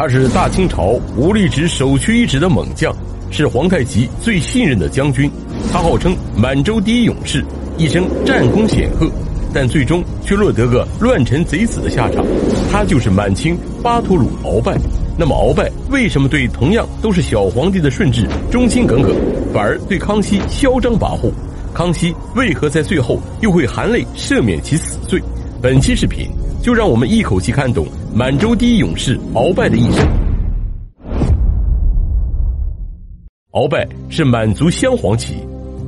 他是大清朝武力值首屈一指的猛将，是皇太极最信任的将军。他号称满洲第一勇士，一生战功显赫，但最终却落得个乱臣贼子的下场。他就是满清巴图鲁鳌拜。那么鳌拜为什么对同样都是小皇帝的顺治忠心耿耿，反而对康熙嚣张跋扈？康熙为何在最后又会含泪赦免其死罪？本期视频就让我们一口气看懂满洲第一勇士鳌拜的一生。鳌拜是满族镶黄旗，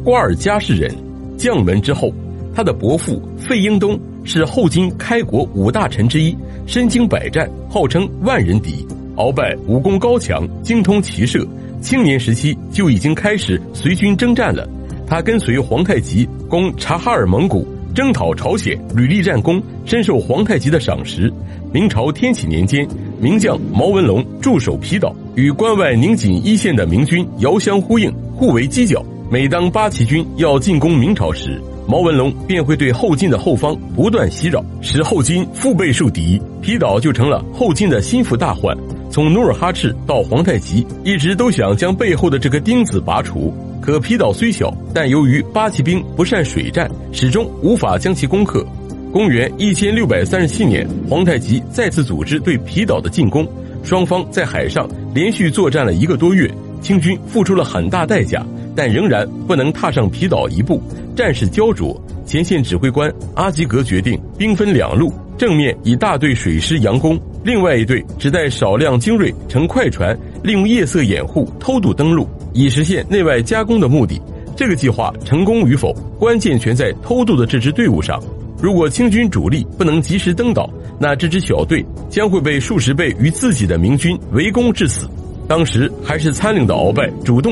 瓜尔佳氏人，将门之后。他的伯父费英东是后金开国五大臣之一，身经百战，号称万人敌。鳌拜武功高强，精通骑射，青年时期就已经开始随军征战了。他跟随皇太极攻察哈尔蒙古。征讨朝鲜，屡立战功，深受皇太极的赏识。明朝天启年间，名将毛文龙驻守皮岛，与关外宁锦一线的明军遥相呼应，互为犄角。每当八旗军要进攻明朝时，毛文龙便会对后金的后方不断袭扰，使后金腹背受敌，皮岛就成了后金的心腹大患。从努尔哈赤到皇太极，一直都想将背后的这个钉子拔除。可皮岛虽小，但由于八旗兵不善水战，始终无法将其攻克。公元一千六百三十七年，皇太极再次组织对皮岛的进攻，双方在海上连续作战了一个多月，清军付出了很大代价，但仍然不能踏上皮岛一步，战事焦灼。前线指挥官阿吉格决定兵分两路，正面以大队水师佯攻，另外一队只带少量精锐乘快船，利用夜色掩护偷渡登陆。以实现内外加工的目的，这个计划成功与否，关键全在偷渡的这支队伍上。如果清军主力不能及时登岛，那这支小队将会被数十倍于自己的明军围攻致死。当时还是参领的鳌拜主动